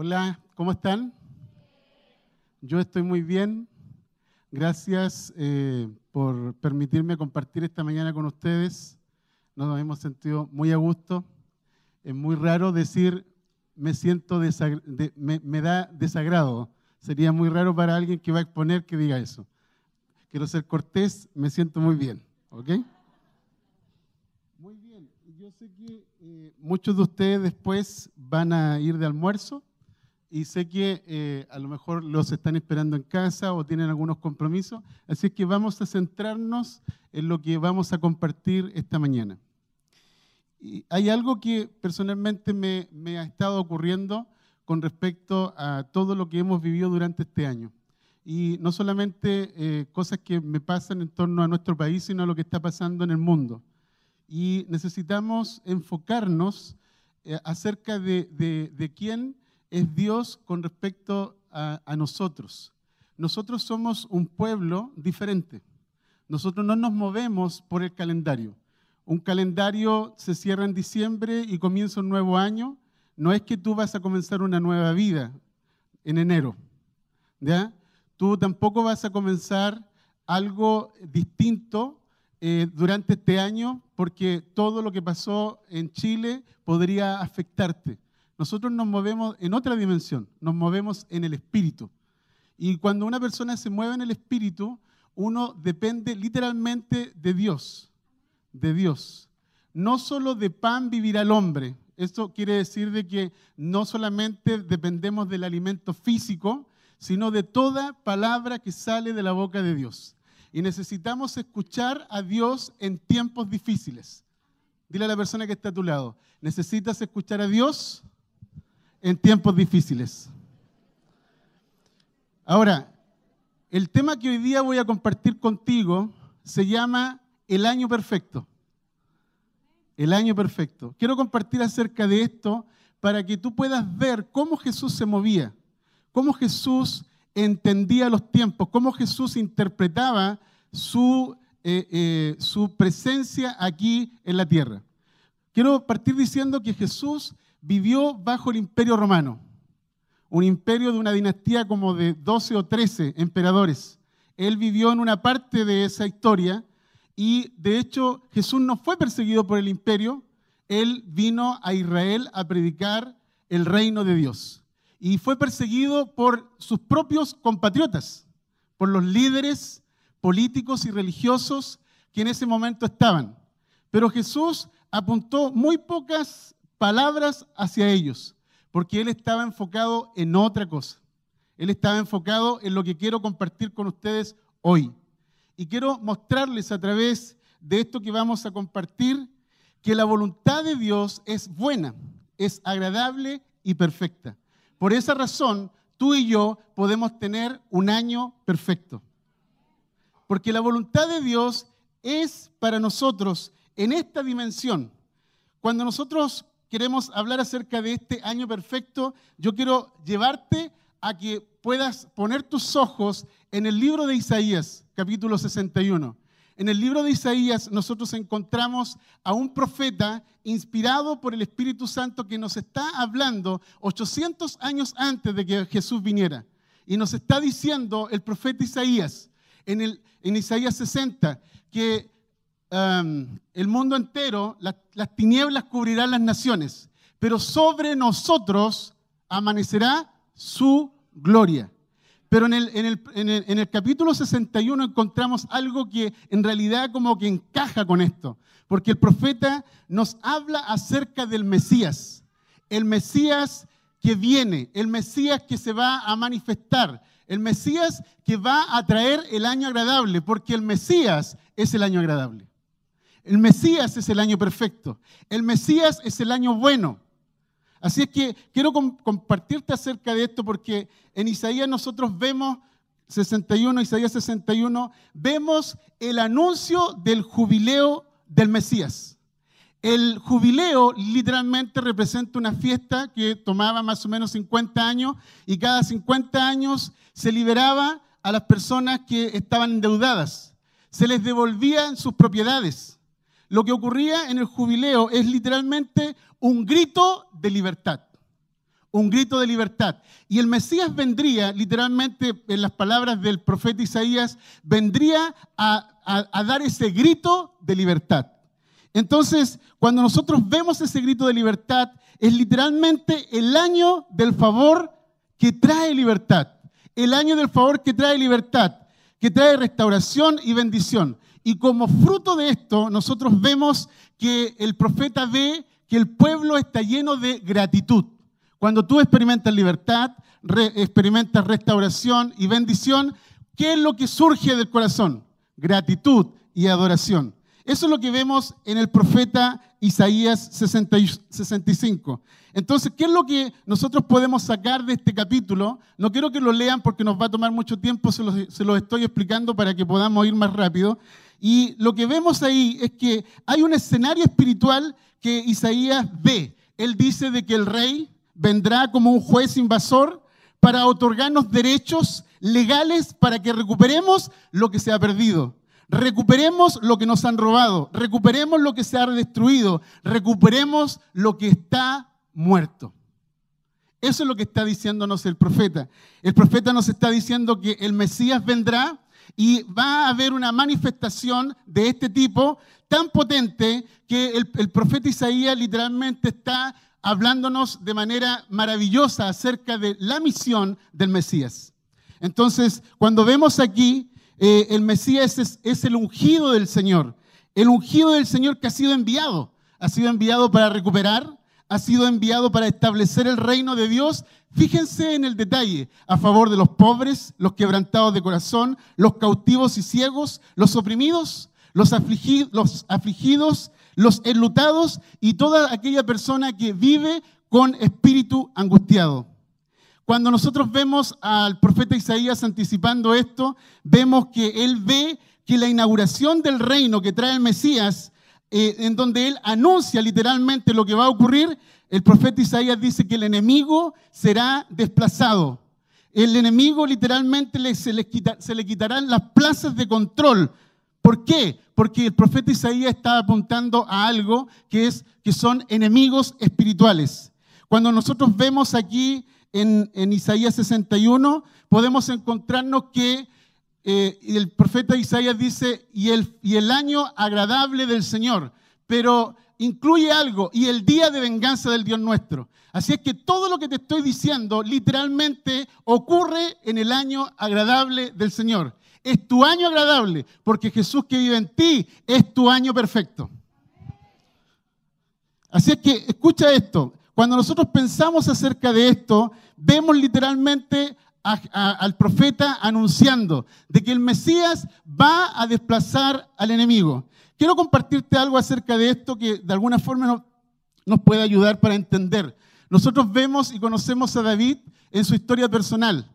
Hola, ¿cómo están? Yo estoy muy bien. Gracias eh, por permitirme compartir esta mañana con ustedes. Nos hemos sentido muy a gusto. Es muy raro decir me siento me, me da desagrado. Sería muy raro para alguien que va a exponer que diga eso. Quiero ser cortés, me siento muy bien. ¿Ok? Muy bien. Yo sé que eh, muchos de ustedes después van a ir de almuerzo y sé que eh, a lo mejor los están esperando en casa o tienen algunos compromisos, así que vamos a centrarnos en lo que vamos a compartir esta mañana. Y hay algo que personalmente me, ha estado ocurriendo con respecto a todo lo que hemos vivido durante este año. Y no solamente eh, cosas que me pasan en torno a nuestro país, sino a lo que está pasando en el mundo. Y necesitamos enfocarnos eh, acerca de, de quién es Dios con respecto a, nosotros. Nosotros somos un pueblo diferente. Nosotros no nos movemos por el calendario. Un calendario se cierra en diciembre y comienza un nuevo año. No es que tú vas a comenzar una nueva vida en enero. ¿ya? Tú tampoco vas a comenzar algo distinto eh, durante este año porque todo lo que pasó en Chile podría afectarte. Nosotros nos movemos en otra dimensión, nos movemos en el espíritu. Y cuando una persona se mueve en el espíritu, uno depende literalmente de Dios, de Dios. No solo de pan vivirá el hombre. Esto quiere decir de que no solamente dependemos del alimento físico, sino de toda palabra que sale de la boca de Dios. Y necesitamos escuchar a Dios en tiempos difíciles. Dile a la persona que está a tu lado, ¿necesitas escuchar a Dios? En tiempos difíciles. Ahora, el tema que hoy día voy a compartir contigo se llama el año perfecto. El año perfecto. Quiero compartir acerca de esto para que tú puedas ver cómo Jesús se movía, cómo Jesús entendía los tiempos, cómo Jesús interpretaba su, eh, eh, su presencia aquí en la tierra. Quiero partir diciendo que Jesús vivió bajo el imperio romano, un imperio de una dinastía como de 12 o 13 emperadores. Él vivió en una parte de esa historia y de hecho Jesús no fue perseguido por el imperio, él vino a Israel a predicar el reino de Dios. Y fue perseguido por sus propios compatriotas, por los líderes políticos y religiosos que en ese momento estaban. Pero Jesús apuntó muy pocas palabras hacia ellos, porque él estaba enfocado en otra cosa. Él estaba enfocado en lo que quiero compartir con ustedes hoy. Y quiero mostrarles a través de esto que vamos a compartir que la voluntad de Dios es buena, es agradable y perfecta. Por esa razón, tú y yo podemos tener un año perfecto. Porque la voluntad de Dios es para nosotros en esta dimensión. Cuando nosotros queremos hablar acerca de este año perfecto, yo quiero llevarte a que puedas poner tus ojos en el libro de Isaías, capítulo 61. En el libro de Isaías nosotros encontramos a un profeta inspirado por el Espíritu Santo que nos está hablando 800 años antes de que Jesús viniera. Y nos está diciendo el profeta Isaías en, el, en Isaías 60 que el mundo entero, las tinieblas cubrirán las naciones, pero sobre nosotros amanecerá su gloria. Pero en el, en, el, en, el, capítulo 61 encontramos algo que en realidad como que encaja con esto, porque el profeta nos habla acerca del Mesías, el Mesías que viene, el Mesías que se va a manifestar, el Mesías que va a traer el año agradable, porque el Mesías es el año agradable. El Mesías es el año perfecto. El Mesías es el año bueno. Así es que quiero compartirte acerca de esto porque en Isaías nosotros vemos 61, Isaías 61, vemos el anuncio del jubileo del Mesías. El jubileo literalmente representa una fiesta que tomaba más o menos 50 años y cada 50 años se liberaba a las personas que estaban endeudadas. Se les devolvían sus propiedades. Lo que ocurría en el jubileo es literalmente un grito de libertad. un grito de libertad. Y el Mesías vendría, literalmente en las palabras del profeta Isaías, vendría a, dar ese grito de libertad. Entonces, cuando nosotros vemos ese grito de libertad, es literalmente el año del favor que trae libertad. El año del favor que trae libertad, que trae restauración y bendición. Y como fruto de esto, nosotros vemos que el profeta ve que el pueblo está lleno de gratitud. Cuando tú experimentas libertad, experimentas restauración y bendición, ¿qué es lo que surge del corazón? Gratitud y adoración. Eso es lo que vemos en el profeta Isaías 65. Entonces, ¿qué es lo que nosotros podemos sacar de este capítulo? No quiero que lo lean porque nos va a tomar mucho tiempo, se los, se los estoy explicando para que podamos ir más rápido. Y lo que vemos ahí es que hay un escenario espiritual que Isaías ve. Él dice de que el rey vendrá como un juez invasor para otorgarnos derechos legales para que recuperemos lo que se ha perdido. Recuperemos lo que nos han robado, recuperemos lo que se ha destruido, recuperemos lo que está muerto. Eso es lo que está diciéndonos el profeta. El profeta nos está diciendo que el Mesías vendrá y va a haber una manifestación de este tipo tan potente que el, profeta Isaías literalmente está hablándonos de manera maravillosa acerca de la misión del Mesías. Entonces, cuando vemos aquí, eh, el Mesías es, el ungido del Señor, el ungido del Señor que ha sido enviado, ha sido enviado para recuperar, ha sido enviado para establecer el reino de Dios. Fíjense en el detalle, a favor de los pobres, los quebrantados de corazón, los cautivos y ciegos, los oprimidos, los, afligidos, los enlutados y toda aquella persona que vive con espíritu angustiado. Cuando nosotros vemos al profeta Isaías anticipando esto, vemos que él ve que la inauguración del reino que trae el Mesías, eh, en donde él anuncia literalmente lo que va a ocurrir, el profeta Isaías dice que el enemigo será desplazado. El enemigo literalmente se, le se le quitarán las plazas de control ¿Por qué? Porque el profeta Isaías está apuntando a algo que, es, que son enemigos espirituales. Cuando nosotros vemos aquí en, Isaías 61, podemos encontrarnos que eh, el profeta Isaías dice, y el, y el año agradable del Señor, pero incluye algo, y el día de venganza del Dios nuestro. Así es que todo lo que te estoy diciendo literalmente ocurre en el año agradable del Señor. Es tu año agradable, porque Jesús que vive en ti es tu año perfecto. Así es que escucha esto. Cuando nosotros pensamos acerca de esto, vemos literalmente al profeta anunciando de que el Mesías va a desplazar al enemigo. Quiero compartirte algo acerca de esto que de alguna forma nos puede ayudar para entender. Nosotros vemos y conocemos a David en su historia personal.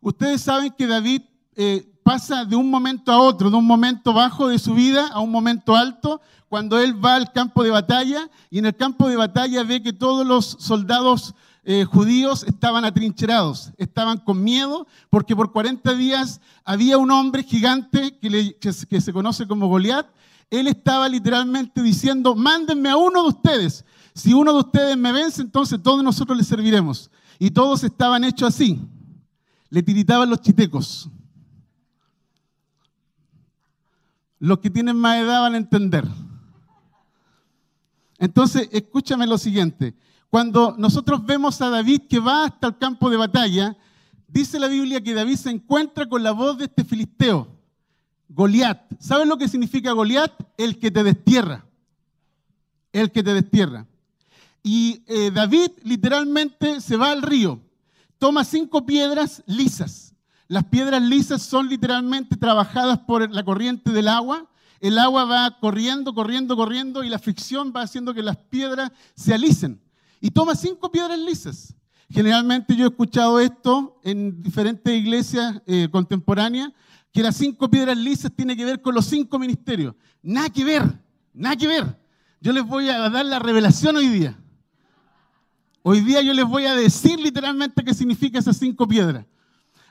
Ustedes saben que David eh, pasa de un momento a otro, de un momento bajo de su vida a un momento alto, cuando él va al campo de batalla y en el campo de batalla ve que todos los soldados eh, judíos estaban atrincherados, estaban con miedo, porque por 40 días había un hombre gigante que, que se conoce como Goliat. Él estaba literalmente diciendo, mándenme a uno de ustedes. Si uno de ustedes me vence, entonces todos nosotros le serviremos. Y todos estaban hechos así. Le tiritaban los chitecos. Los que tienen más edad van a entender. Entonces, escúchame lo siguiente. Cuando nosotros vemos a David que va hasta el campo de batalla, dice la Biblia que David se encuentra con la voz de este filisteo, Goliat. ¿Sabes lo que significa Goliat? El que te destierra. El que te destierra. Y eh, David literalmente se va al río, toma cinco piedras lisas las piedras lisas son literalmente trabajadas por la corriente del agua. El agua va corriendo, corriendo, corriendo y la fricción va haciendo que las piedras se alicen. Y toma cinco piedras lisas. Generalmente yo he escuchado esto en diferentes iglesias eh, contemporáneas, que las cinco piedras lisas tienen que ver con los cinco ministerios. Nada que ver, nada que ver. Yo les voy a dar la revelación hoy día. Hoy día yo les voy a decir literalmente qué significa esas cinco piedras.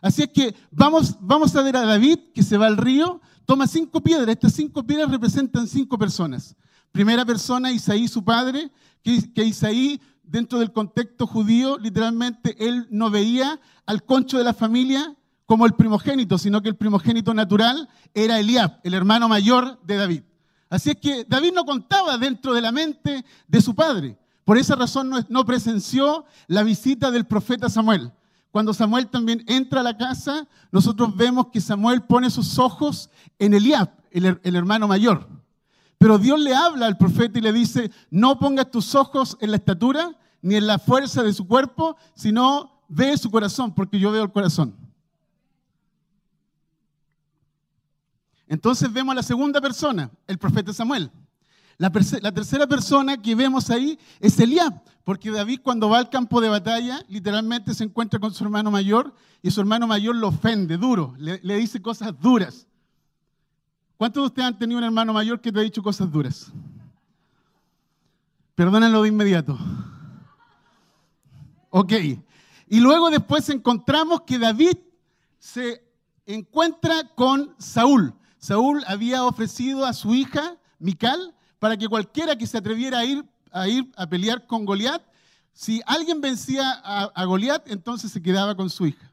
Así es que vamos, vamos a ver a David que se va al río, toma cinco piedras. Estas cinco piedras representan cinco personas. Primera persona, Isaí, su padre, que, Isaí dentro del contexto judío, literalmente él no veía al concho de la familia como el primogénito, sino que el primogénito natural era Eliab, el hermano mayor de David. Así es que David no contaba dentro de la mente de su padre. Por esa razón no, presenció la visita del profeta Samuel. Cuando Samuel también entra a la casa, nosotros vemos que Samuel pone sus ojos en Eliab, el, el hermano mayor. Pero Dios le habla al profeta y le dice, no pongas tus ojos en la estatura ni en la fuerza de su cuerpo, sino ve su corazón, porque yo veo el corazón. Entonces vemos a la segunda persona, el profeta Samuel. La, tercera persona que vemos ahí es Eliab, porque David cuando va al campo de batalla literalmente se encuentra con su hermano mayor y su hermano mayor lo ofende duro, le, le dice cosas duras. ¿Cuántos de ustedes han tenido un hermano mayor que te ha dicho cosas duras? Perdónenlo de inmediato. Ok. Y luego después encontramos que David se encuentra con Saúl. Saúl había ofrecido a su hija, Mical, para que cualquiera que se atreviera a ir a, ir a pelear con Goliat, si alguien vencía a, a Goliat, entonces se quedaba con su hija.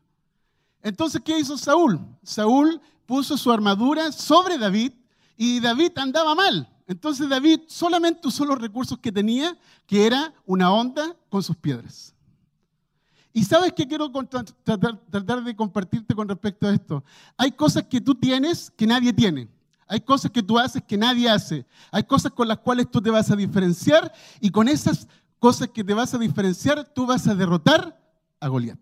Entonces, ¿qué hizo Saúl? Saúl puso su armadura sobre David y David andaba mal. Entonces David solamente usó los recursos que tenía, que era una onda con sus piedras. Y sabes qué quiero tratar, de compartirte con respecto a esto. Hay cosas que tú tienes que nadie tiene. Hay cosas que tú haces que nadie hace. Hay cosas con las cuales tú te vas a diferenciar y con esas cosas que te vas a diferenciar tú vas a derrotar a Goliat.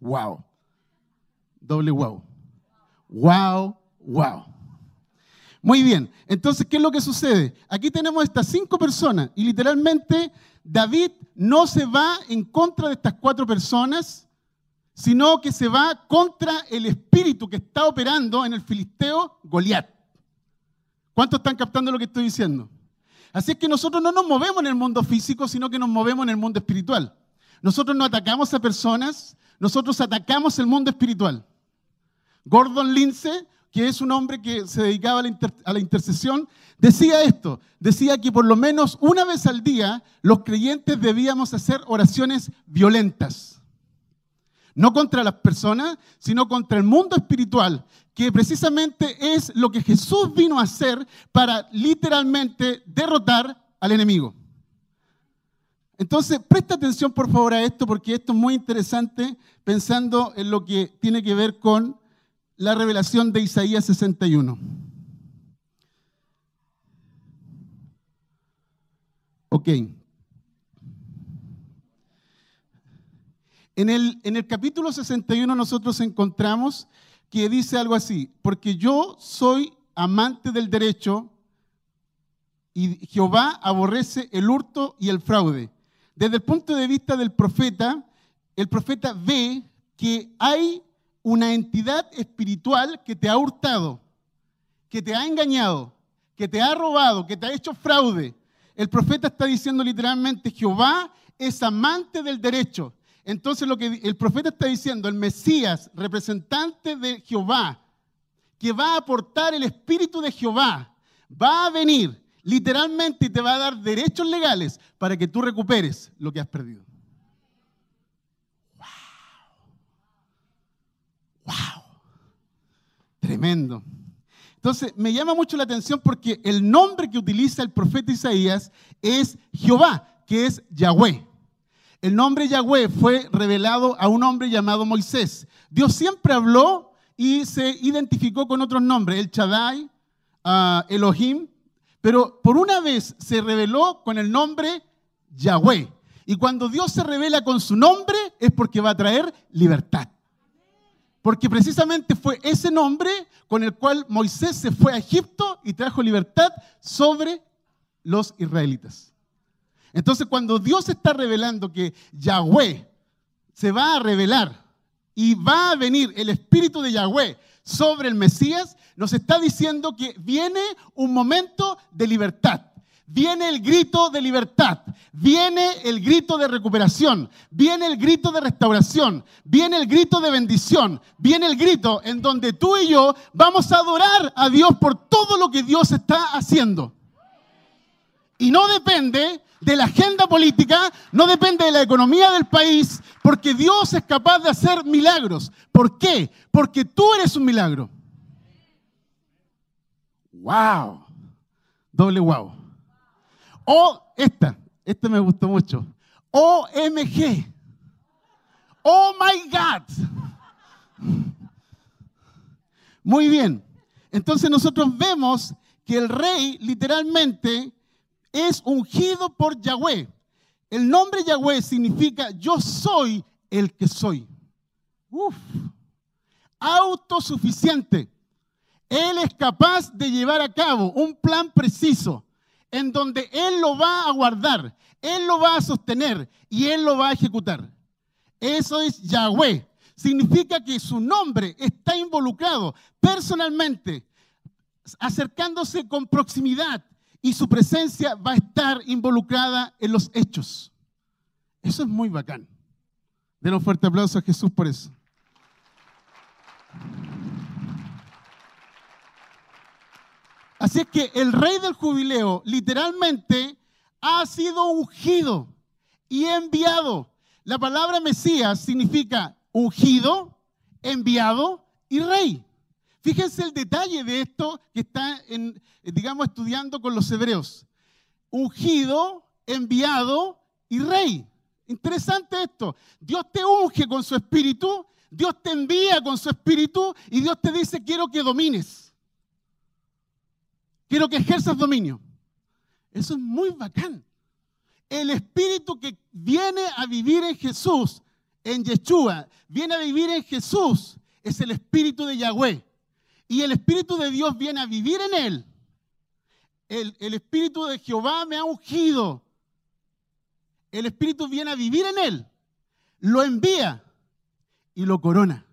Wow. Doble wow. Wow, wow. Muy bien, entonces, ¿qué es lo que sucede? Aquí tenemos estas cinco personas y literalmente David no se va en contra de estas cuatro personas, sino que se va contra el espíritu que está operando en el filisteo Goliat. ¿Cuántos están captando lo que estoy diciendo? Así es que nosotros no nos movemos en el mundo físico, sino que nos movemos en el mundo espiritual. Nosotros no atacamos a personas, nosotros atacamos el mundo espiritual. Gordon Lindsay, que es un hombre que se dedicaba a la, intercesión, decía esto, decía que por lo menos una vez al día los creyentes debíamos hacer oraciones violentas. No contra las personas, sino contra el mundo espiritual, que precisamente es lo que Jesús vino a hacer para literalmente derrotar al enemigo. Entonces, presta atención por favor a esto porque esto es muy interesante pensando en lo que tiene que ver con la revelación de Isaías 61. Ok. En el, en el capítulo 61 nosotros encontramos que dice algo así, porque yo soy amante del derecho y Jehová aborrece el hurto y el fraude. Desde el punto de vista del profeta, el profeta ve que hay una entidad espiritual que te ha hurtado, que te ha engañado, que te ha robado, que te ha hecho fraude. El profeta está diciendo literalmente, Jehová es amante del derecho. Entonces lo que el profeta está diciendo, el Mesías, representante de Jehová, que va a aportar el espíritu de Jehová, va a venir literalmente y te va a dar derechos legales para que tú recuperes lo que has perdido. ¡Wow! Tremendo. Entonces, me llama mucho la atención porque el nombre que utiliza el profeta Isaías es Jehová, que es Yahweh. El nombre Yahweh fue revelado a un hombre llamado Moisés. Dios siempre habló y se identificó con otros nombres, el Chadai, uh, Elohim, pero por una vez se reveló con el nombre Yahweh. Y cuando Dios se revela con su nombre es porque va a traer libertad. Porque precisamente fue ese nombre con el cual Moisés se fue a Egipto y trajo libertad sobre los israelitas. Entonces cuando Dios está revelando que Yahweh se va a revelar y va a venir el espíritu de Yahweh sobre el Mesías, nos está diciendo que viene un momento de libertad. Viene el grito de libertad, viene el grito de recuperación, viene el grito de restauración, viene el grito de bendición, viene el grito en donde tú y yo vamos a adorar a Dios por todo lo que Dios está haciendo. Y no depende de la agenda política, no depende de la economía del país, porque Dios es capaz de hacer milagros. ¿Por qué? Porque tú eres un milagro. ¡Wow! Doble wow. O esta, esta me gustó mucho. OMG. Oh my God. Muy bien. Entonces nosotros vemos que el rey literalmente es ungido por Yahweh. El nombre Yahweh significa yo soy el que soy. Uf. Autosuficiente. Él es capaz de llevar a cabo un plan preciso en donde Él lo va a guardar, Él lo va a sostener y Él lo va a ejecutar. Eso es Yahweh. Significa que su nombre está involucrado personalmente, acercándose con proximidad y su presencia va a estar involucrada en los hechos. Eso es muy bacán. Den un fuerte aplauso a Jesús por eso. Así es que el rey del jubileo literalmente ha sido ungido y enviado. La palabra Mesías significa ungido, enviado y rey. Fíjense el detalle de esto que está, en, digamos, estudiando con los hebreos. Ungido, enviado y rey. Interesante esto. Dios te unge con su espíritu, Dios te envía con su espíritu y Dios te dice, quiero que domines. Quiero que ejerzas dominio. Eso es muy bacán. El espíritu que viene a vivir en Jesús, en Yeshua, viene a vivir en Jesús, es el espíritu de Yahweh y el Espíritu de Dios viene a vivir en él. El, el, Espíritu de Jehová me ha ungido. El Espíritu viene a vivir en él. Lo envía y lo corona.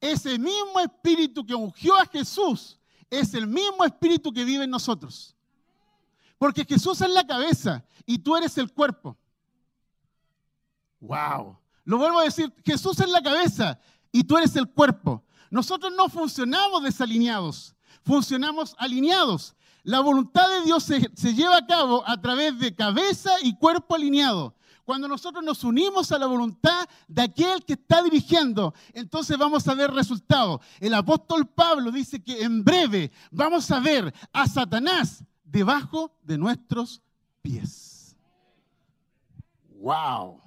Ese mismo Espíritu que ungió a Jesús es el mismo Espíritu que vive en nosotros. Porque Jesús es la cabeza y tú eres el cuerpo. Wow. Lo vuelvo a decir, Jesús es la cabeza y tú eres el cuerpo. Nosotros no funcionamos desalineados, funcionamos alineados. La voluntad de Dios se, lleva a cabo a través de cabeza y cuerpo alineado. Cuando nosotros nos unimos a la voluntad de aquel que está dirigiendo, entonces vamos a ver resultados. El apóstol Pablo dice que en breve vamos a ver a Satanás debajo de nuestros pies. ¡Wow!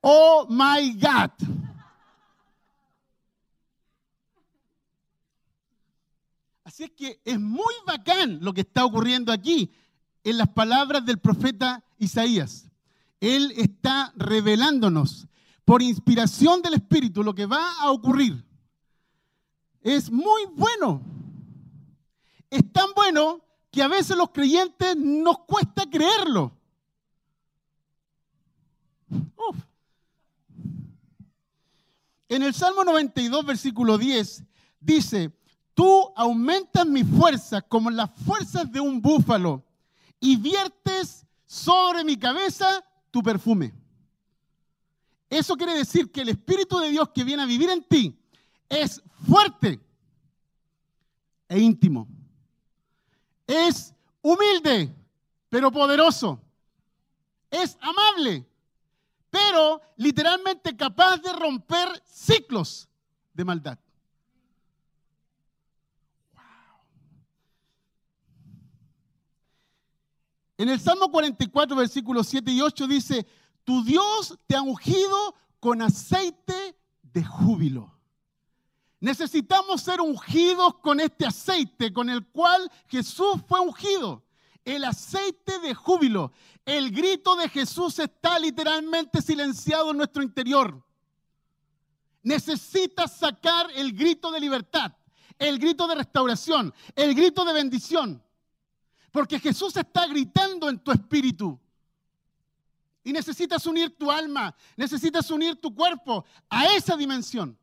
Oh my God. Así es que es muy bacán lo que está ocurriendo aquí en las palabras del profeta Isaías. Él está revelándonos por inspiración del Espíritu lo que va a ocurrir. Es muy bueno. Es tan bueno que a veces los creyentes nos cuesta creerlo. Uf. En el Salmo 92, versículo 10, dice, tú aumentas mi fuerza como las fuerzas de un búfalo y viertes sobre mi cabeza tu perfume. Eso quiere decir que el Espíritu de Dios que viene a vivir en ti es fuerte e íntimo. Es humilde, pero poderoso. Es amable, pero literalmente capaz de romper ciclos de maldad. En el Salmo 44, versículos 7 y 8 dice, tu Dios te ha ungido con aceite de júbilo. Necesitamos ser ungidos con este aceite con el cual Jesús fue ungido el aceite de júbilo. El grito de Jesús está literalmente silenciado en nuestro interior. Necesitas sacar el grito de libertad, el grito de restauración, el grito de bendición. Porque Jesús está gritando en tu espíritu. Y necesitas unir tu alma, necesitas unir tu cuerpo a esa dimensión.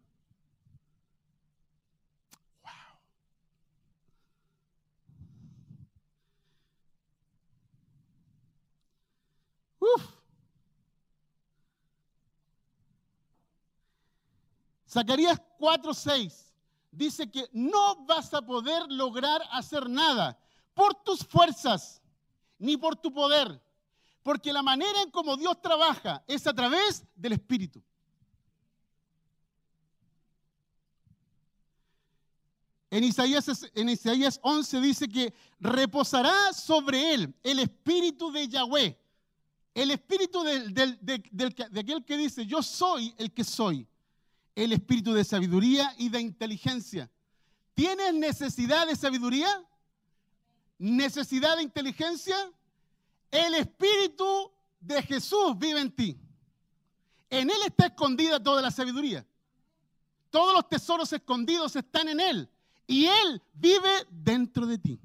Zacarías 4:6 dice que no vas a poder lograr hacer nada por tus fuerzas ni por tu poder, porque la manera en cómo Dios trabaja es a través del Espíritu. En Isaías, en Isaías 11 dice que reposará sobre él el espíritu de Yahweh, el espíritu de aquel que dice, yo soy el que soy, el espíritu de sabiduría y de inteligencia. ¿Tienes necesidad de sabiduría? ¿Necesidad de inteligencia? El espíritu de Jesús vive en ti. En Él está escondida toda la sabiduría. Todos los tesoros escondidos están en Él y Él vive dentro de ti.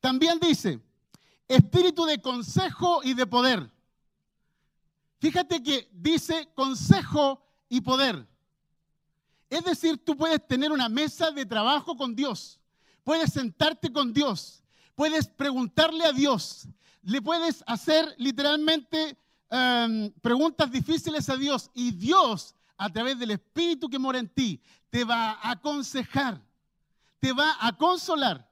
También dice, espíritu de consejo y de poder. Fíjate que dice consejo y poder. Es decir, tú puedes tener una mesa de trabajo con Dios, puedes sentarte con Dios, puedes preguntarle a Dios, le puedes hacer literalmente em, preguntas difíciles a Dios y Dios a través del Espíritu que mora en ti, te va a aconsejar, te va a consolar,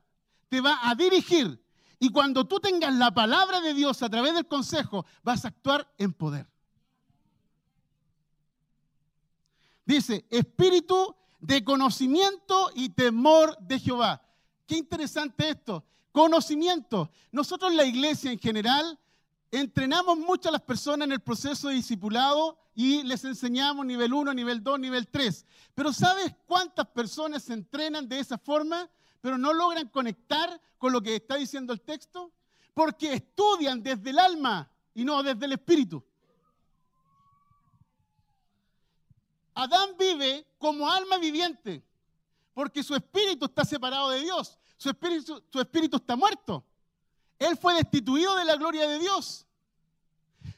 te va a dirigir. Y cuando tú tengas la palabra de Dios a través del consejo, vas a actuar en poder. Dice, espíritu de conocimiento y temor de Jehová. Qué interesante esto. Conocimiento. Nosotros la iglesia en general entrenamos mucho a las personas en el proceso de discipulado y les enseñamos nivel 1, nivel 2, nivel 3. Pero ¿sabes cuántas personas se entrenan de esa forma, pero no logran conectar con lo que está diciendo el texto? Porque estudian desde el alma y no desde el espíritu. Adán vive como alma viviente, porque su espíritu está separado de Dios, su espíritu, su espíritu está muerto. Él fue destituido de la gloria de Dios.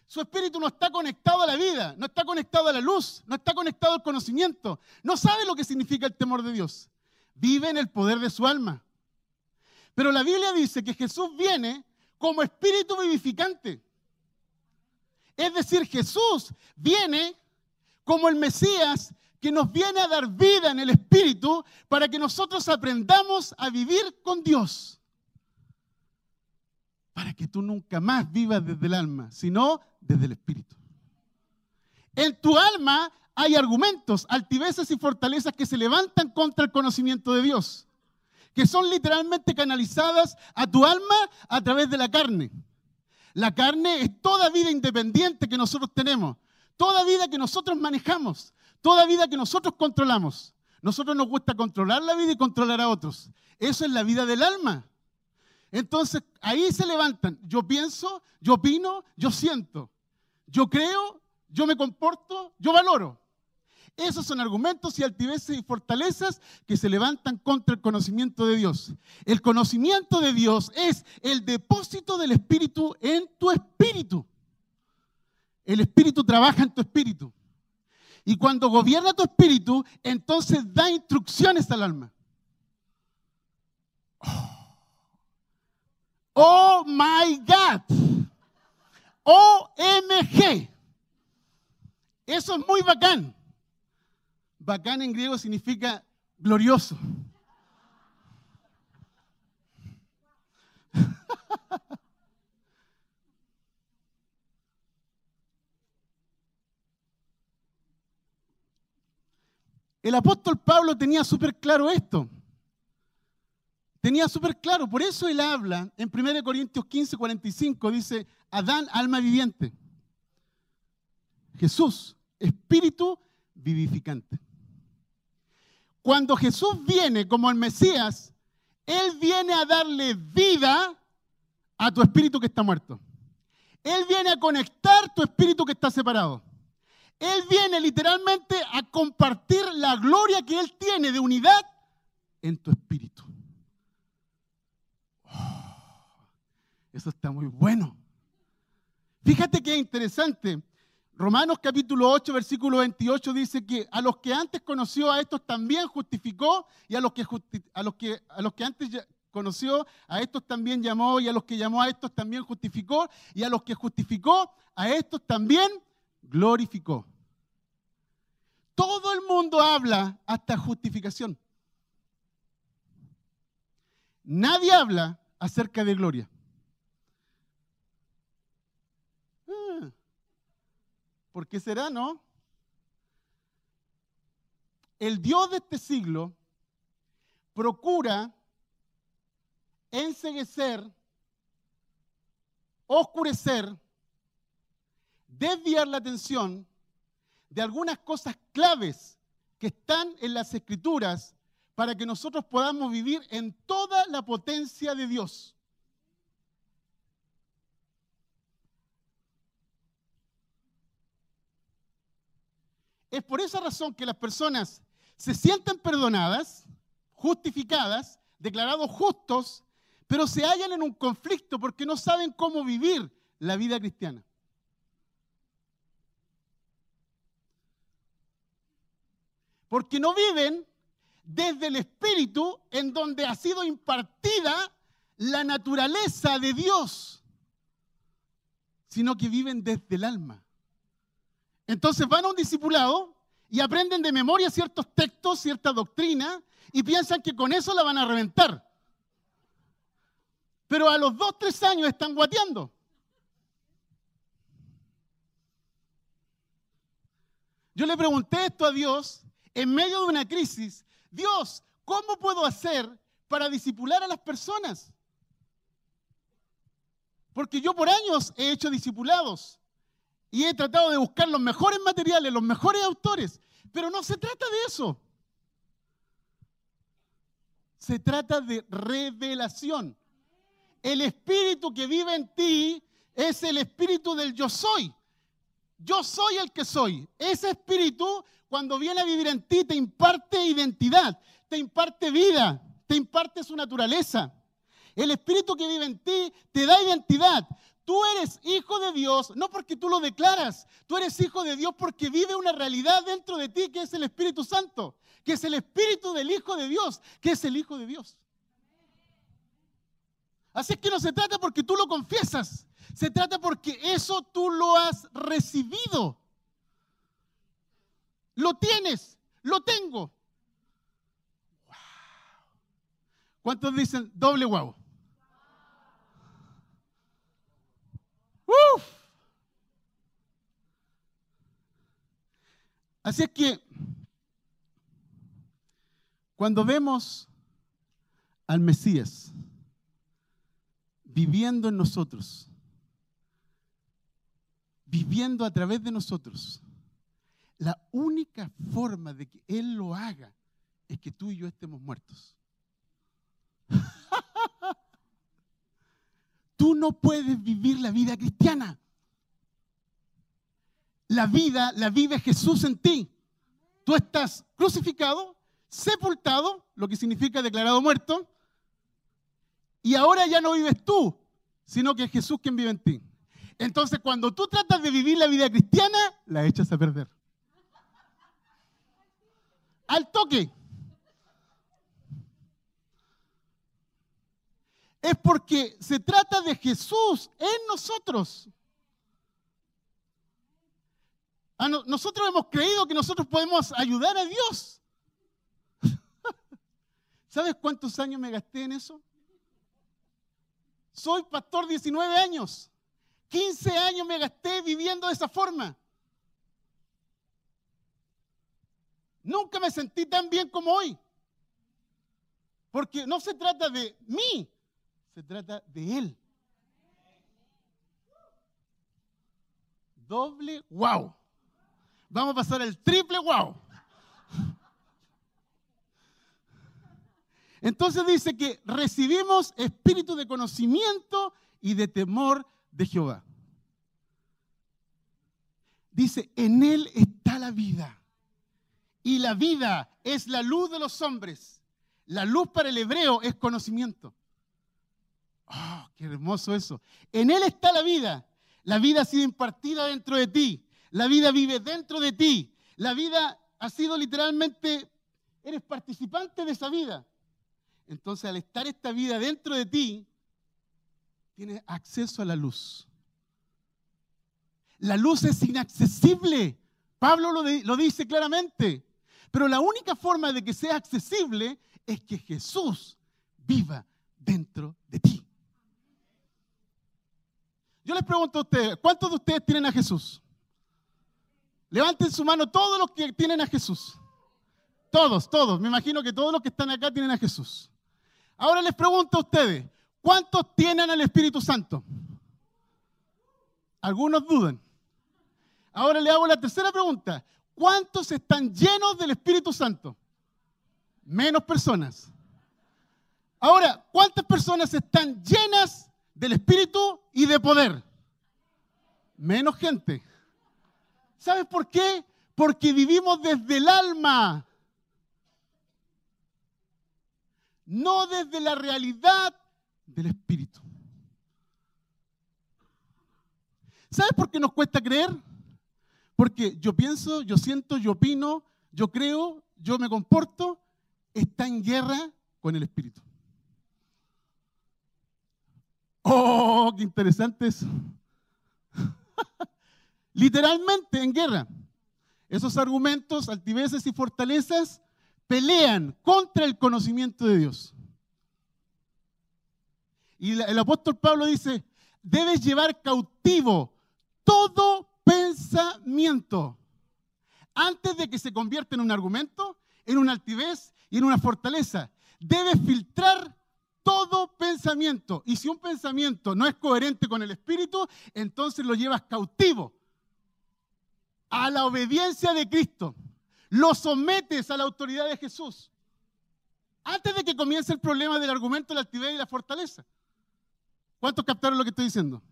Su espíritu no está conectado a la vida, no está conectado a la luz, no está conectado al conocimiento, no sabe lo que significa el temor de Dios. Vive en el poder de su alma. Pero la Biblia dice que Jesús viene como espíritu vivificante. Es decir, Jesús viene como el Mesías que nos viene a dar vida en el espíritu para que nosotros aprendamos a vivir con Dios para que tú nunca más vivas desde el alma, sino desde el espíritu. En tu alma hay argumentos, altivezas y fortalezas que se levantan contra el conocimiento de Dios, que son literalmente canalizadas a tu alma a través de la carne. La carne es toda vida independiente que nosotros tenemos, toda vida que nosotros manejamos, toda vida que nosotros controlamos. Nosotros nos gusta controlar la vida y controlar a otros. Eso es la vida del alma. Entonces ahí se levantan. Yo pienso, yo opino, yo siento. Yo creo, yo me comporto, yo valoro. Esos son argumentos y altiveces y fortalezas que se levantan contra el conocimiento de Dios. El conocimiento de Dios es el depósito del Espíritu en tu espíritu. El Espíritu trabaja en tu espíritu. Y cuando gobierna tu espíritu, entonces da instrucciones al alma. Oh. My God. OMG. Eso es muy bacán. Bacán en griego significa glorioso. El apóstol Pablo tenía súper claro esto. Tenía súper claro, por eso él habla en 1 Corintios 15, 45, dice, Adán, alma viviente. Jesús, espíritu vivificante. Cuando Jesús viene como el Mesías, Él viene a darle vida a tu espíritu que está muerto. Él viene a conectar tu espíritu que está separado. Él viene literalmente a compartir la gloria que Él tiene de unidad en tu espíritu. Eso está muy bueno. Fíjate que interesante. Romanos capítulo 8, versículo 28 dice que a los que antes conoció a estos también justificó y a los que, a los que, a los que antes conoció a estos también llamó y a los que llamó a estos también justificó y a los que justificó a estos también glorificó. todo el mundo habla hasta justificación. Nadie habla acerca de gloria. Ah, ¿Por qué será, no? El Dios de este siglo procura enseguecer, oscurecer, desviar la atención de algunas cosas claves que están en las escrituras para que nosotros podamos vivir en toda la potencia de Dios. Es por esa razón que las personas se sienten perdonadas, justificadas, declarados justos, pero se hallan en un conflicto porque no saben cómo vivir la vida cristiana. Porque no viven desde el Espíritu en donde ha sido impartida la naturaleza de Dios, sino que viven desde el alma. Entonces van a un discipulado y aprenden de memoria ciertos textos, cierta doctrina, y piensan que con eso la van a reventar. Pero a los dos, tres años están guateando. Yo le pregunté esto a Dios en medio de una crisis. Dios, ¿cómo puedo hacer para disipular a las personas? Porque yo por años he hecho discipulados y he tratado de buscar los mejores materiales, los mejores autores, pero no se trata de eso. Se trata de revelación. El espíritu que vive en ti es el espíritu del yo soy. Yo soy el que soy. Ese espíritu, cuando viene a vivir en ti, te imparte identidad, te imparte vida, te imparte su naturaleza. El espíritu que vive en ti te da identidad. Tú eres hijo de Dios, no porque tú lo declaras, tú eres hijo de Dios porque vive una realidad dentro de ti que es el Espíritu Santo, que es el Espíritu del Hijo de Dios, que es el Hijo de Dios. Así es que no se trata porque tú lo confiesas, se trata porque eso tú lo has recibido. Lo tienes, lo tengo. ¿Cuántos dicen doble guau? Uf. Así es que cuando vemos al Mesías viviendo en nosotros, viviendo a través de nosotros, la única forma de que Él lo haga es que tú y yo estemos muertos. Tú no puedes vivir la vida cristiana. La vida la vive Jesús en ti. Tú estás crucificado, sepultado, lo que significa declarado muerto, y ahora ya no vives tú, sino que es Jesús quien vive en ti. Entonces, cuando tú tratas de vivir la vida cristiana, la echas a perder. Al toque. es porque se trata de Jesús en nosotros. nosotros hemos creído que nosotros podemos ayudar a Dios. ¿Sabes cuántos años me gasté en eso? Soy pastor 19 años. 15 años me gasté viviendo de esa forma. Nunca me sentí tan bien como hoy. Porque no se trata de mí, se trata de Él. Doble wow. Vamos a pasar el triple wow. Entonces dice que recibimos espíritu de conocimiento y de temor de Jehová. Dice, en Él está la vida. Y la vida es la luz de los hombres. La luz para el hebreo es conocimiento. ¡Oh, qué hermoso eso! En Él está la vida. La vida ha sido impartida dentro de ti. La vida vive dentro de ti. La vida ha sido literalmente, eres participante de esa vida. Entonces, al estar esta vida dentro de ti, tienes acceso a la luz. La luz es inaccesible Pablo lo, dice claramente. Pero la única forma de que sea accesible es que Jesús viva dentro de ti. Yo les pregunto a ustedes, ¿cuántos de ustedes tienen a Jesús? Levanten su mano todos los que tienen a Jesús. Todos, todos. Me imagino que todos los que están acá tienen a Jesús. Ahora les pregunto a ustedes, ¿cuántos tienen al Espíritu Santo? Algunos dudan. Ahora le hago la tercera pregunta. ¿Cuántos están llenos del Espíritu Santo? Menos personas. Ahora, ¿cuántas personas están llenas del Espíritu y de poder? Menos gente. ¿Sabes por qué? Porque vivimos desde el alma, no desde la realidad del Espíritu. ¿Sabes por qué nos cuesta creer? Porque yo pienso, yo siento, yo opino, yo creo, yo me comporto, está en guerra con el Espíritu. Oh, qué interesante eso. Literalmente en guerra. Esos argumentos, altiveces y fortalezas pelean contra el conocimiento de Dios. Y el apóstol Pablo dice, debes llevar cautivo todo pensamiento antes de que se convierta en un argumento, en una altivez y en una fortaleza. Debes filtrar todo pensamiento. Y si un pensamiento no es coherente con el espíritu, entonces lo llevas cautivo a la obediencia de Cristo. Lo sometes a la autoridad de Jesús. Antes de que comience el problema del argumento, la altivez y la fortaleza. ¿Cuántos captaron lo que estoy diciendo?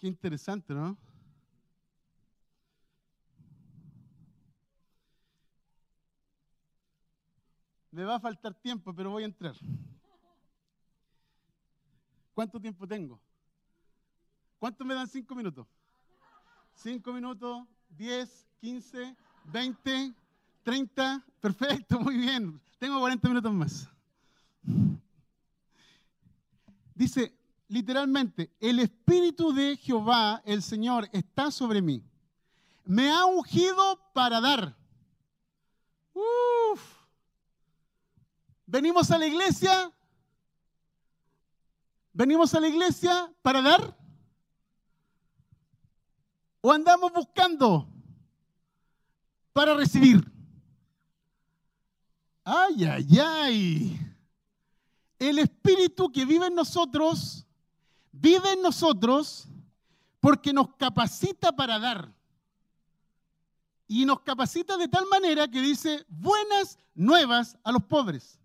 Qué interesante, ¿no? Me va a faltar tiempo, pero voy a entrar. ¿Cuánto tiempo tengo? ¿Cuánto me dan cinco minutos? Cinco minutos, diez, quince, veinte, treinta. Perfecto, muy bien. Tengo 40 minutos más. Dice literalmente, el Espíritu de Jehová, el Señor, está sobre mí. Me ha ungido para dar. Venimos a la iglesia. Venimos a la iglesia para dar. ¿O andamos buscando para recibir? Ay, ay, ay. El espíritu que vive en nosotros, vive en nosotros porque nos capacita para dar. Y nos capacita de tal manera que dice buenas nuevas a los pobres.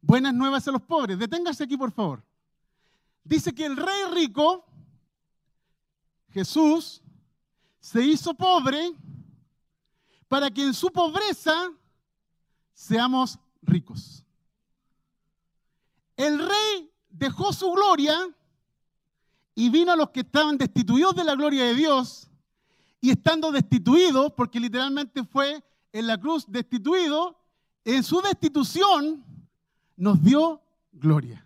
Buenas nuevas a los pobres. Deténgase aquí, por favor. Dice que el rey rico, Jesús, se hizo pobre para que en su pobreza seamos ricos. El rey dejó su gloria y vino a los que estaban destituidos de la gloria de Dios y estando destituidos, porque literalmente fue en la cruz destituido, en su destitución nos dio gloria.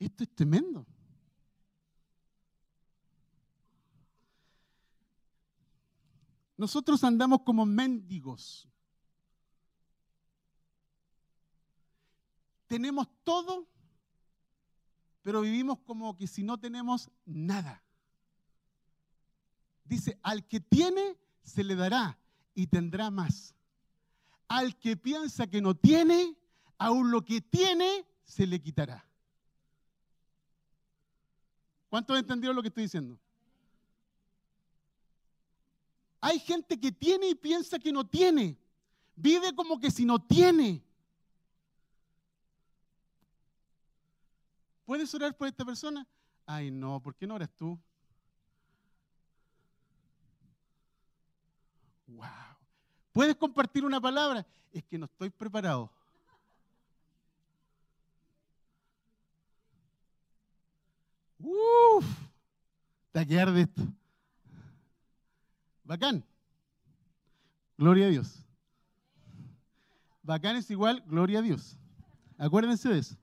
Esto es tremendo. Nosotros andamos como mendigos. Tenemos todo pero vivimos como que si no tenemos nada. Dice, al que tiene, se le dará y tendrá más. Al que piensa que no tiene, aún lo que tiene, se le quitará. ¿Cuántos entendieron lo que estoy diciendo? Hay gente que tiene y piensa que no tiene. Vive como que si no tiene. ¿Puedes orar por esta persona? Ay, no, ¿por qué no oras tú? Wow. ¿Puedes compartir una palabra? Es que no estoy preparado. Uf, Te que esto. Bacán. Gloria a Dios. Bacán es igual, gloria a Dios. Acuérdense de eso.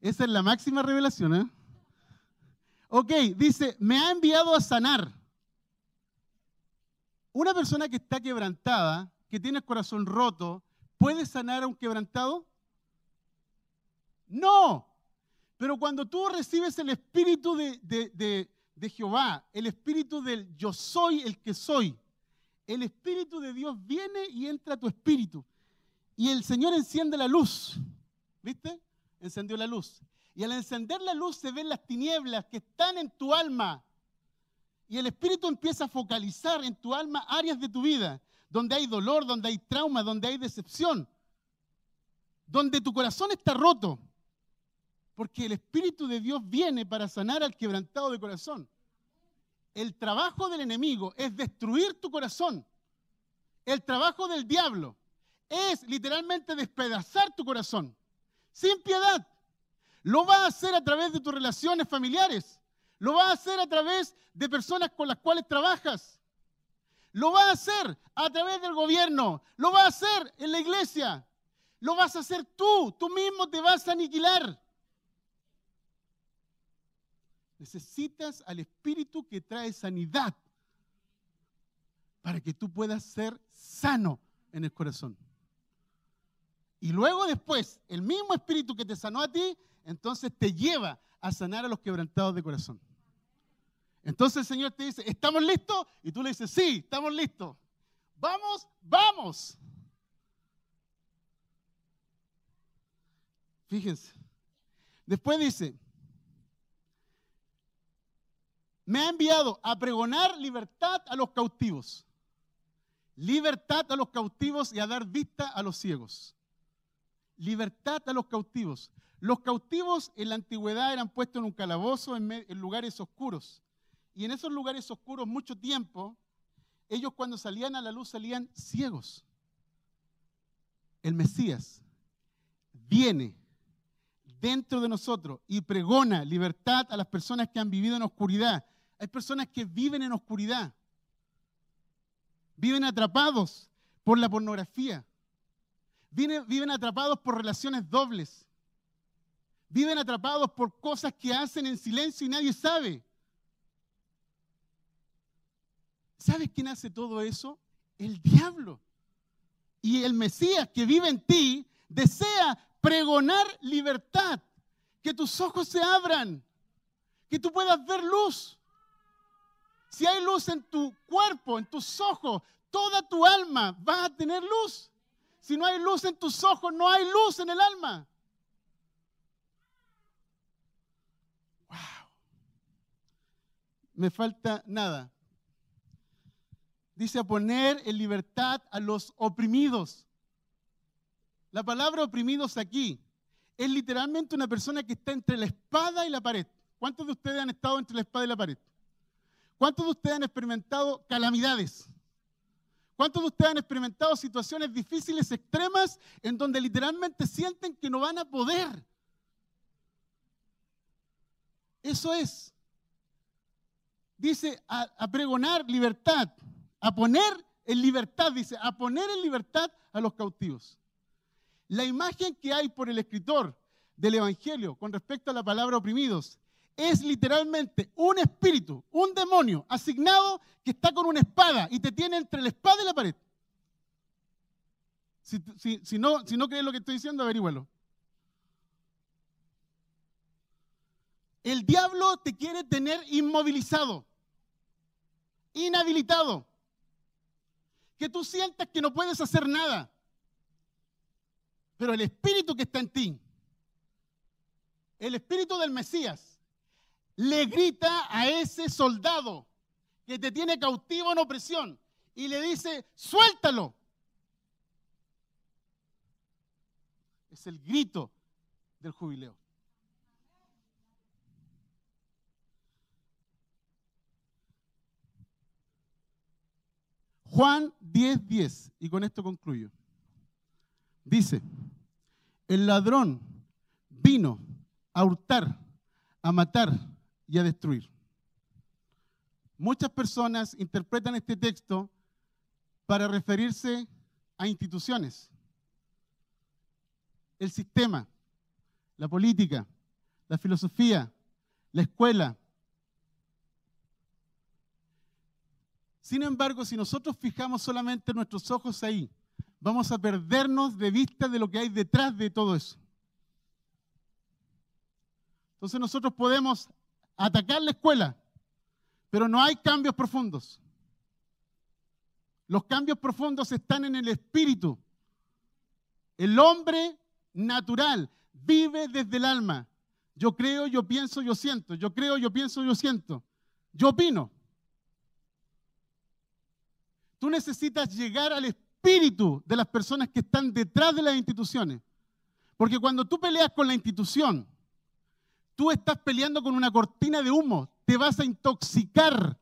Esa es la máxima revelación. ¿eh? Ok, dice, me ha enviado a sanar. Una persona que está quebrantada, que tiene el corazón roto, ¿puede sanar a un quebrantado? No. Pero cuando tú recibes el espíritu de, de Jehová, el espíritu del yo soy el que soy, el espíritu de Dios viene y entra a tu espíritu. Y el Señor enciende la luz. ¿Viste? Encendió la luz. Y al encender la luz se ven las tinieblas que están en tu alma. Y el Espíritu empieza a focalizar en tu alma áreas de tu vida, donde hay dolor, donde hay trauma, donde hay decepción, donde tu corazón está roto. Porque el Espíritu de Dios viene para sanar al quebrantado de corazón. El trabajo del enemigo es destruir tu corazón. El trabajo del diablo es literalmente despedazar tu corazón, sin piedad. Lo va a hacer a través de tus relaciones familiares. Lo va a hacer a través de personas con las cuales trabajas. Lo va a hacer a través del gobierno. Lo va a hacer en la iglesia. Lo vas a hacer tú. Tú mismo te vas a aniquilar. Necesitas al Espíritu que trae sanidad para que tú puedas ser sano en el corazón. Y luego después, el mismo Espíritu que te sanó a ti, entonces te lleva a sanar a los quebrantados de corazón. Entonces el Señor te dice, ¿estamos listos? Y tú le dices, sí, estamos listos. Vamos, vamos. Fíjense. Después dice, me ha enviado a pregonar libertad a los cautivos, libertad a los cautivos y a dar vista a los ciegos. Libertad a los cautivos. Los cautivos en la antigüedad eran puestos en un calabozo en, lugares oscuros. Y en esos lugares oscuros mucho tiempo, ellos cuando salían a la luz salían ciegos. El Mesías viene dentro de nosotros y pregona libertad a las personas que han vivido en oscuridad hay personas que viven en oscuridad, viven atrapados por la pornografía, viven, atrapados por relaciones dobles, viven atrapados por cosas que hacen en silencio y nadie sabe. ¿Sabes quién hace todo eso? El diablo. Y el Mesías que vive en ti desea pregonar libertad, que tus ojos se abran, que tú puedas ver luz. Si hay luz en tu cuerpo, en tus ojos, toda tu alma va a tener luz. Si no hay luz en tus ojos, no hay luz en el alma. Wow. Me falta nada. Dice a poner en libertad a los oprimidos. La palabra oprimidos aquí es literalmente una persona que está entre la espada y la pared. ¿Cuántos de ustedes han estado entre la espada y la pared? ¿Cuántos de ustedes han experimentado calamidades? ¿Cuántos de ustedes han experimentado situaciones difíciles, extremas, en donde literalmente sienten que no van a poder? Eso es. Dice a, pregonar libertad, a poner en libertad, dice, a poner en libertad a los cautivos. La imagen que hay por el escritor del Evangelio con respecto a la palabra oprimidos es literalmente un espíritu, un demonio asignado que está con una espada y te tiene entre la espada y la pared. Si, no, si no crees lo que estoy diciendo, averígualo. El diablo te quiere tener inmovilizado, inhabilitado, que tú sientas que no puedes hacer nada. Pero el espíritu que está en ti, el espíritu del Mesías, le grita a ese soldado que te tiene cautivo en opresión y le dice, suéltalo. Es el grito del jubileo. Juan 10:10, 10, y con esto concluyo. Dice, el ladrón vino a hurtar, a matar y a destruir. Muchas personas interpretan este texto para referirse a instituciones, el sistema, la política, la filosofía, la escuela. Sin embargo, si nosotros fijamos solamente nuestros ojos ahí, vamos a perdernos de vista de lo que hay detrás de todo eso. Entonces nosotros podemos atacar la escuela, pero no hay cambios profundos. Los cambios profundos están en el espíritu. El hombre natural vive desde el alma. Yo creo, yo pienso, yo siento. Yo creo, yo pienso, yo siento. Yo opino. Tú necesitas llegar al espíritu de las personas que están detrás de las instituciones. Porque cuando tú peleas con la institución, tú estás peleando con una cortina de humo. Te vas a intoxicar.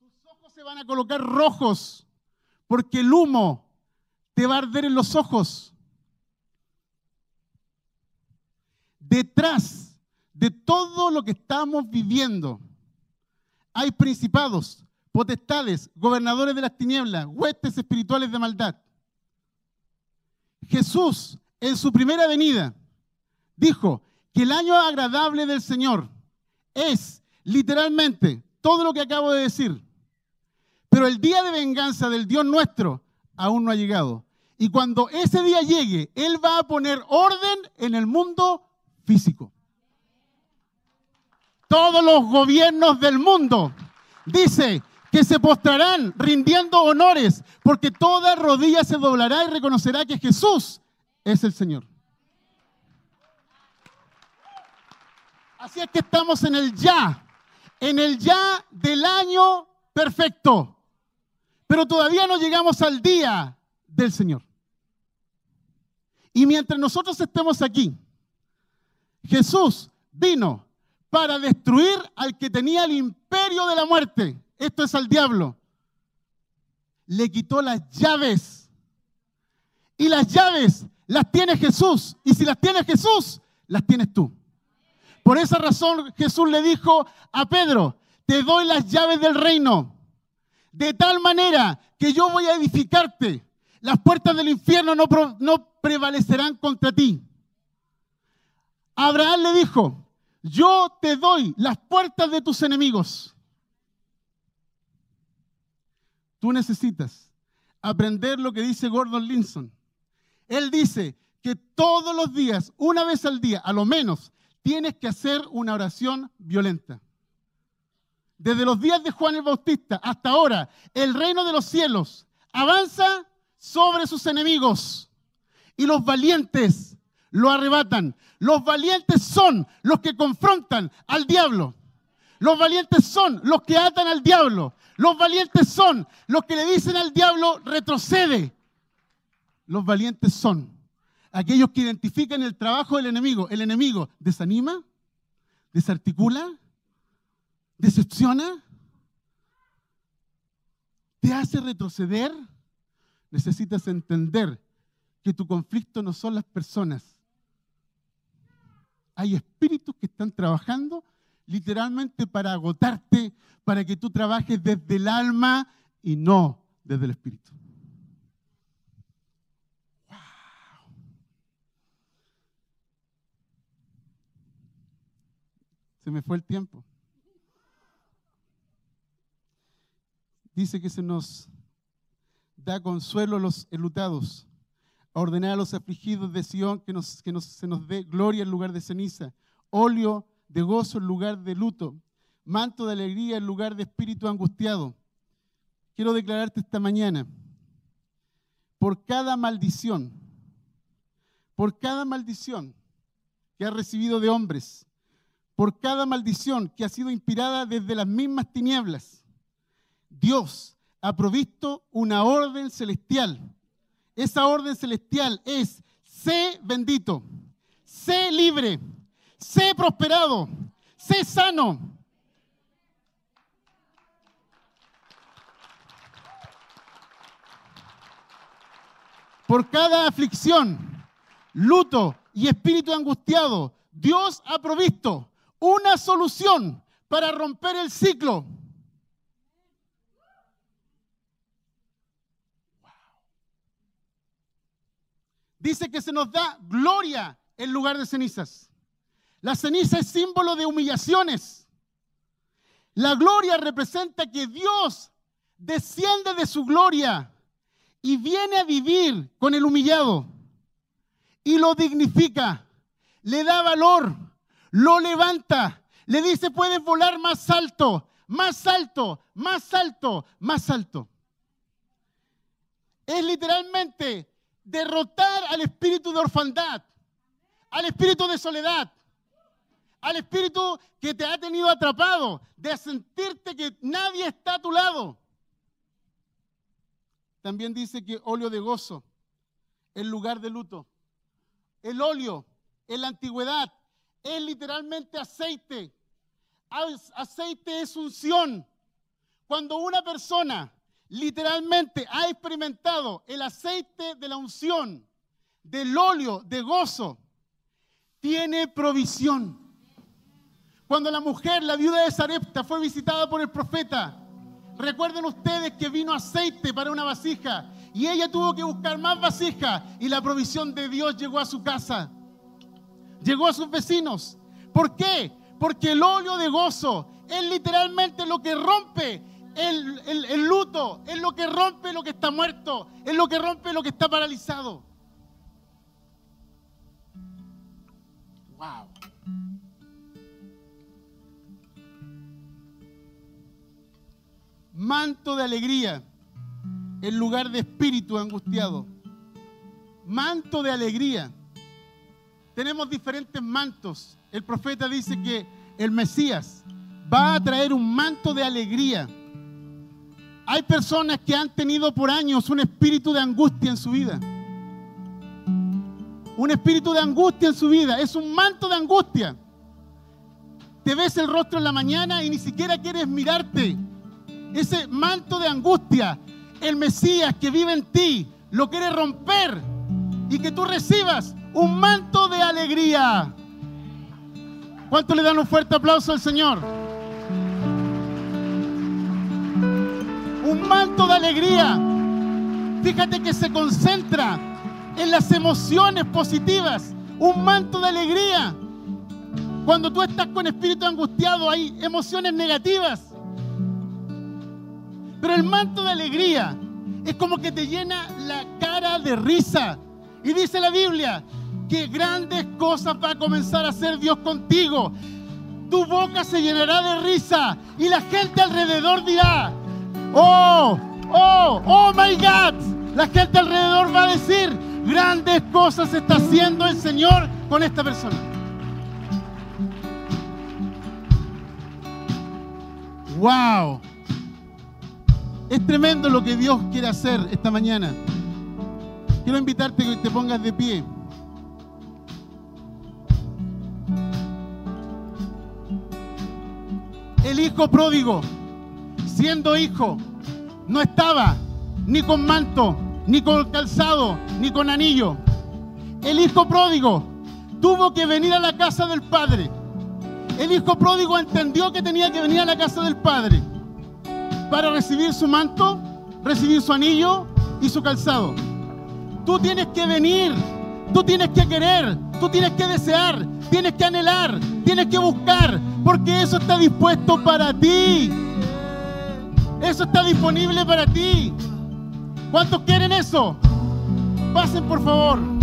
Tus ojos se van a colocar rojos porque el humo te va a arder en los ojos. Detrás de todo lo que estamos viviendo hay principados, potestades, gobernadores de las tinieblas, huestes espirituales de maldad. Jesús, en su primera venida, dijo que el año agradable del Señor es literalmente todo lo que acabo de decir. Pero el día de venganza del Dios nuestro aún no ha llegado. Y cuando ese día llegue, Él va a poner orden en el mundo físico. Todos los gobiernos del mundo, dice, que se postrarán rindiendo honores, porque toda rodilla se doblará y reconocerá que Jesús es el Señor. Así es que estamos en el ya, en el ya del año perfecto, pero todavía no llegamos al día del Señor. Y mientras nosotros estemos aquí, Jesús vino para destruir al que tenía el imperio de la muerte. Esto es al diablo. Le quitó las llaves. Y las llaves las tiene Jesús. Y si las tiene Jesús, las tienes tú. Por esa razón Jesús le dijo a Pedro, te doy las llaves del reino. De tal manera que yo voy a edificarte. Las puertas del infierno no, no prevalecerán contra ti. Abraham le dijo, yo te doy las puertas de tus enemigos. Tú necesitas aprender lo que dice Gordon Linson. Él dice que todos los días, una vez al día, a lo menos, tienes que hacer una oración violenta. Desde los días de Juan el Bautista hasta ahora, el reino de los cielos avanza sobre sus enemigos y los valientes lo arrebatan. Los valientes son los que confrontan al diablo. Los valientes son los que atan al diablo. Los valientes son los que le dicen al diablo, retrocede. Los valientes son aquellos que identifican el trabajo del enemigo. El enemigo desanima, desarticula, decepciona, te hace retroceder. Necesitas entender que tu conflicto no son las personas, hay espíritus que están trabajando literalmente para agotarte, para que tú trabajes desde el alma y no desde el espíritu. Se me fue el tiempo. Dice que se nos da consuelo a los enlutados ordenar a los afligidos de Sión que, nos, que se nos dé gloria en lugar de ceniza, óleo de gozo en lugar de luto, manto de alegría en lugar de espíritu angustiado. Quiero declararte esta mañana, por cada maldición, por cada maldición que has recibido de hombres, por cada maldición que ha sido inspirada desde las mismas tinieblas, Dios ha provisto una orden celestial esa orden celestial es, sé bendito, sé libre, sé prosperado, sé sano. Por cada aflicción, luto y espíritu angustiado, Dios ha provisto una solución para romper el ciclo. Dice que se nos da gloria en lugar de cenizas. La ceniza es símbolo de humillaciones. La gloria representa que Dios desciende de su gloria y viene a vivir con el humillado y lo dignifica, le da valor, lo levanta, le dice puedes volar más alto, más alto, más alto, más alto. Es literalmente derrotar al espíritu de orfandad, al espíritu de soledad, al espíritu que te ha tenido atrapado, de sentirte que nadie está a tu lado. También dice que óleo de gozo en lugar de luto. El óleo en la antigüedad es literalmente aceite. Aceite es unción. Cuando una persona literalmente ha experimentado el aceite de la unción, del óleo de gozo, tiene provisión. Cuando la mujer, la viuda de Sarepta, fue visitada por el profeta, recuerden ustedes que vino aceite para una vasija y ella tuvo que buscar más vasija y la provisión de Dios llegó a su casa, llegó a sus vecinos. ¿Por qué? Porque el óleo de gozo es literalmente lo que rompe el, el, luto, es lo que rompe lo que está muerto, es lo que rompe lo que está paralizado. Wow. Manto de alegría en lugar de espíritu angustiado. Manto de alegría. Tenemos diferentes mantos. El profeta dice que el Mesías va a traer un manto de alegría. Hay personas que han tenido por años un espíritu de angustia en su vida. Un espíritu de angustia en su vida. Es un manto de angustia. Te ves el rostro en la mañana y ni siquiera quieres mirarte ese manto de angustia, el Mesías que vive en ti, lo quiere romper y que tú recibas un manto de alegría. ¿Cuánto le dan un fuerte aplauso al Señor? Un manto de alegría. Fíjate que se concentra en las emociones positivas. Un manto de alegría. Cuando tú estás con espíritu angustiado hay emociones negativas. Pero el manto de alegría es como que te llena la cara de risa. Y dice la Biblia que grandes cosas va a comenzar a hacer Dios contigo. Tu boca se llenará de risa y la gente alrededor dirá, oh, oh, oh my God. La gente alrededor va a decir, grandes cosas está haciendo el Señor con esta persona. Wow. Es tremendo lo que Dios quiere hacer esta mañana. Quiero invitarte que te pongas de pie. El hijo pródigo, siendo hijo, no estaba ni con manto, ni con calzado, ni con anillo. El hijo pródigo tuvo que venir a la casa del padre. El hijo pródigo entendió que tenía que venir a la casa del padre para recibir su manto, recibir su anillo y su calzado. Tú tienes que venir, tú tienes que querer, tú tienes que desear, tienes que anhelar, tienes que buscar, porque eso está dispuesto para ti. Eso está disponible para ti. ¿Cuántos quieren eso? Pasen por favor.